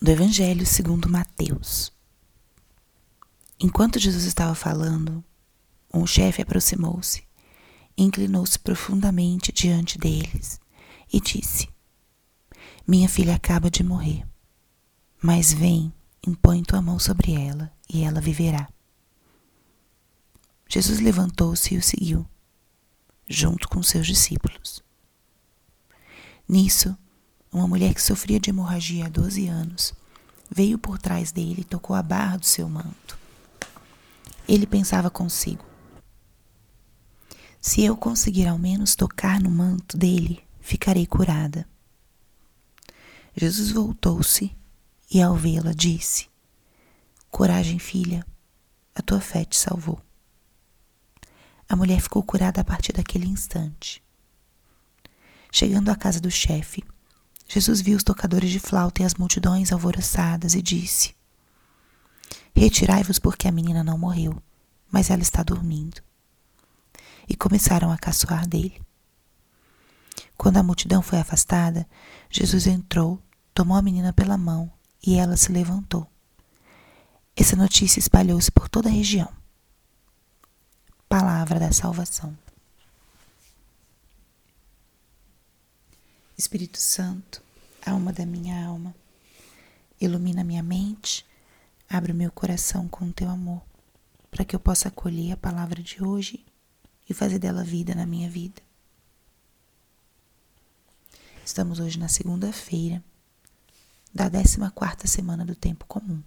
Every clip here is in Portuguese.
do Evangelho segundo Mateus. Enquanto Jesus estava falando, um chefe aproximou-se, inclinou-se profundamente diante deles e disse: Minha filha acaba de morrer, mas vem, impõe tua mão sobre ela e ela viverá. Jesus levantou-se e o seguiu, junto com seus discípulos. Nisso, uma mulher que sofria de hemorragia há 12 anos veio por trás dele e tocou a barra do seu manto. Ele pensava consigo: se eu conseguir ao menos tocar no manto dele, ficarei curada. Jesus voltou-se e, ao vê-la, disse: Coragem, filha, a tua fé te salvou. A mulher ficou curada a partir daquele instante. Chegando à casa do chefe, Jesus viu os tocadores de flauta e as multidões alvoroçadas e disse: Retirai-vos, porque a menina não morreu, mas ela está dormindo. E começaram a caçoar dele. Quando a multidão foi afastada, Jesus entrou, tomou a menina pela mão e ela se levantou. Essa notícia espalhou-se por toda a região. Palavra da salvação. Espírito Santo, alma da minha alma, ilumina minha mente, abre o meu coração com o teu amor, para que eu possa acolher a palavra de hoje e fazer dela vida na minha vida. Estamos hoje na segunda-feira da 14 quarta semana do tempo comum.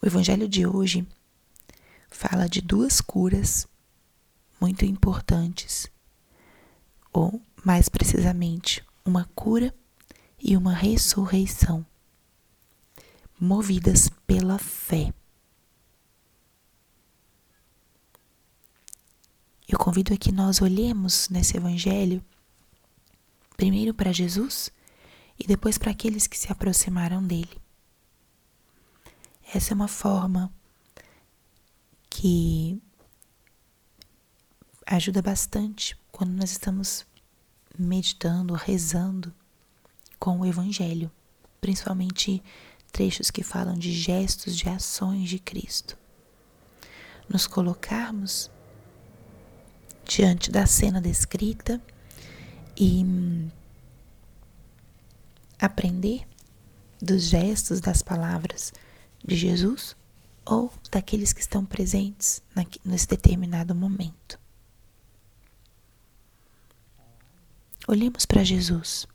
O evangelho de hoje fala de duas curas muito importantes ou mais precisamente, uma cura e uma ressurreição, movidas pela fé. Eu convido a que nós olhemos nesse Evangelho, primeiro para Jesus e depois para aqueles que se aproximaram dele. Essa é uma forma que ajuda bastante quando nós estamos meditando, rezando com o Evangelho, principalmente trechos que falam de gestos, de ações de Cristo. Nos colocarmos diante da cena descrita e aprender dos gestos, das palavras de Jesus ou daqueles que estão presentes nesse determinado momento. Olhemos para Jesus.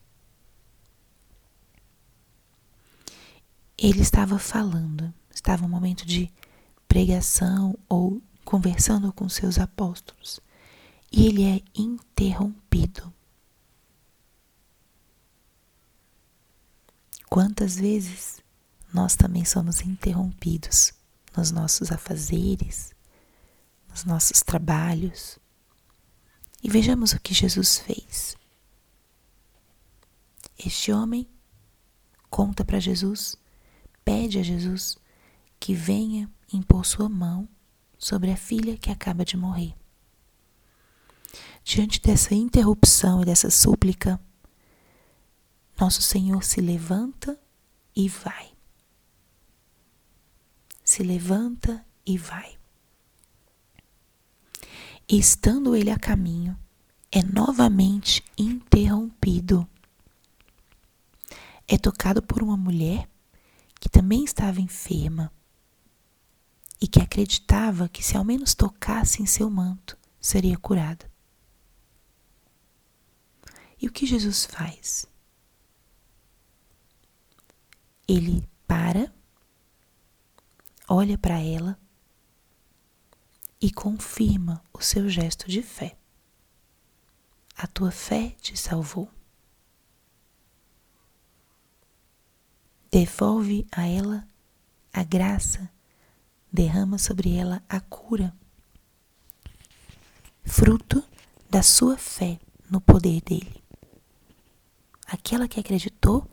Ele estava falando, estava um momento de pregação ou conversando com seus apóstolos, e ele é interrompido. Quantas vezes nós também somos interrompidos nos nossos afazeres, nos nossos trabalhos? E vejamos o que Jesus fez. Este homem conta para Jesus, pede a Jesus que venha impor sua mão sobre a filha que acaba de morrer. Diante dessa interrupção e dessa súplica, nosso Senhor se levanta e vai. Se levanta e vai. E estando ele a caminho, é novamente interrompido é tocado por uma mulher que também estava enferma e que acreditava que se ao menos tocasse em seu manto, seria curada. E o que Jesus faz? Ele para, olha para ela e confirma o seu gesto de fé. A tua fé te salvou. Devolve a ela a graça, derrama sobre ela a cura, fruto da sua fé no poder dele. Aquela que acreditou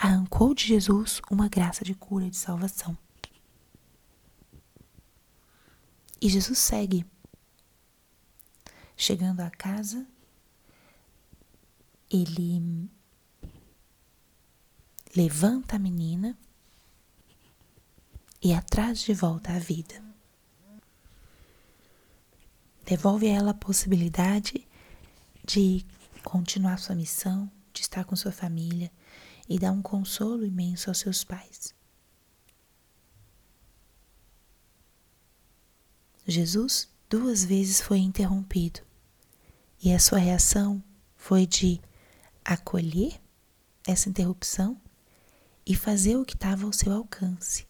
arrancou de Jesus uma graça de cura e de salvação. E Jesus segue. Chegando à casa, ele levanta a menina e a traz de volta à vida. Devolve a ela a possibilidade de continuar sua missão, de estar com sua família e dar um consolo imenso aos seus pais. Jesus duas vezes foi interrompido e a sua reação foi de acolher essa interrupção e fazer o que estava ao seu alcance.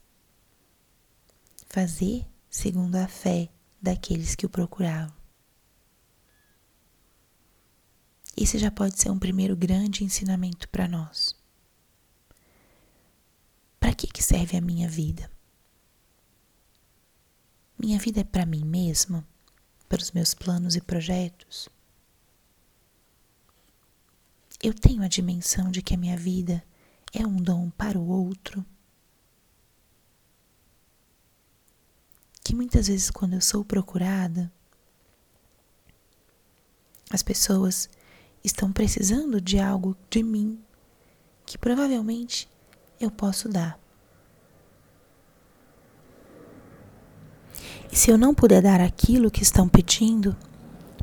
Fazer segundo a fé daqueles que o procuravam. Esse já pode ser um primeiro grande ensinamento para nós. Para que, que serve a minha vida? Minha vida é para mim mesma? Para os meus planos e projetos? Eu tenho a dimensão de que a minha vida é um dom para o outro? Que muitas vezes, quando eu sou procurada, as pessoas estão precisando de algo de mim que provavelmente eu posso dar. E se eu não puder dar aquilo que estão pedindo,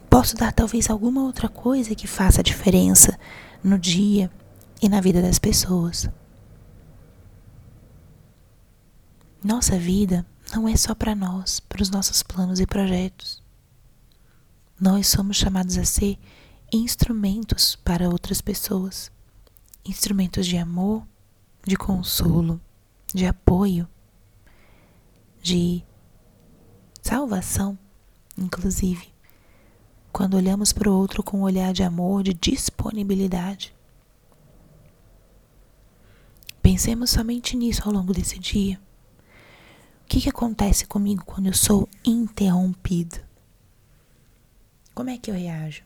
posso dar talvez alguma outra coisa que faça diferença no dia e na vida das pessoas. Nossa vida não é só para nós, para os nossos planos e projetos. Nós somos chamados a ser instrumentos para outras pessoas, instrumentos de amor, de consolo, de apoio, de salvação, inclusive, quando olhamos para o outro com um olhar de amor, de disponibilidade. Pensemos somente nisso ao longo desse dia. O que, que acontece comigo quando eu sou interrompido? Como é que eu reajo?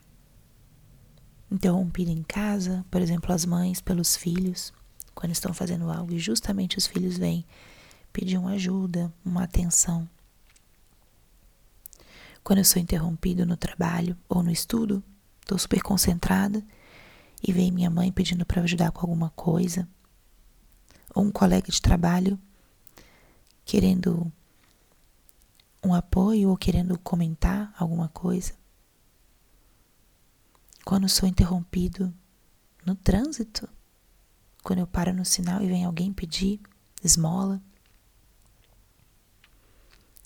Interrompido em casa, por exemplo, as mães pelos filhos, quando estão fazendo algo e justamente os filhos vêm pedir uma ajuda, uma atenção. Quando eu sou interrompido no trabalho ou no estudo, estou super concentrada e vem minha mãe pedindo para ajudar com alguma coisa, ou um colega de trabalho querendo um apoio ou querendo comentar alguma coisa. Quando sou interrompido no trânsito, quando eu paro no sinal e vem alguém pedir esmola.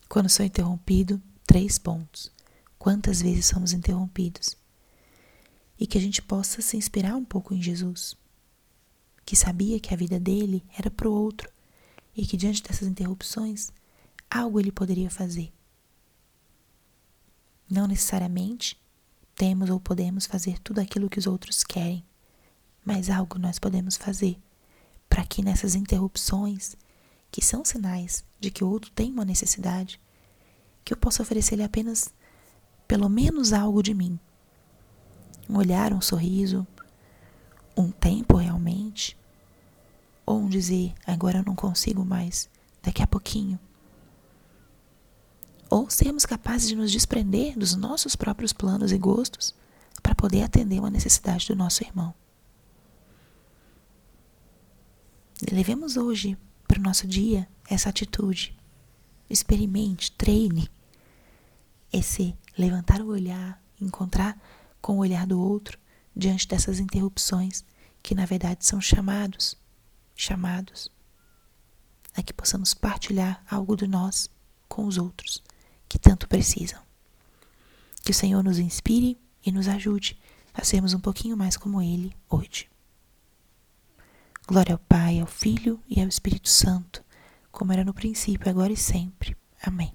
Quando sou interrompido, três pontos. Quantas vezes somos interrompidos? E que a gente possa se inspirar um pouco em Jesus que sabia que a vida dele era para o outro e que diante dessas interrupções algo ele poderia fazer. Não necessariamente temos ou podemos fazer tudo aquilo que os outros querem, mas algo nós podemos fazer para que nessas interrupções, que são sinais de que o outro tem uma necessidade, que eu possa oferecer-lhe apenas pelo menos algo de mim. Um olhar, um sorriso, um tempo realmente, ou dizer agora eu não consigo mais, daqui a pouquinho. Ou sermos capazes de nos desprender dos nossos próprios planos e gostos para poder atender uma necessidade do nosso irmão. Levemos hoje para o nosso dia essa atitude. Experimente, treine esse levantar o olhar, encontrar com o olhar do outro diante dessas interrupções que na verdade são chamados, chamados a que possamos partilhar algo de nós com os outros que tanto precisam. Que o Senhor nos inspire e nos ajude a sermos um pouquinho mais como Ele hoje. Glória ao Pai, ao Filho e ao Espírito Santo, como era no princípio, agora e sempre. Amém.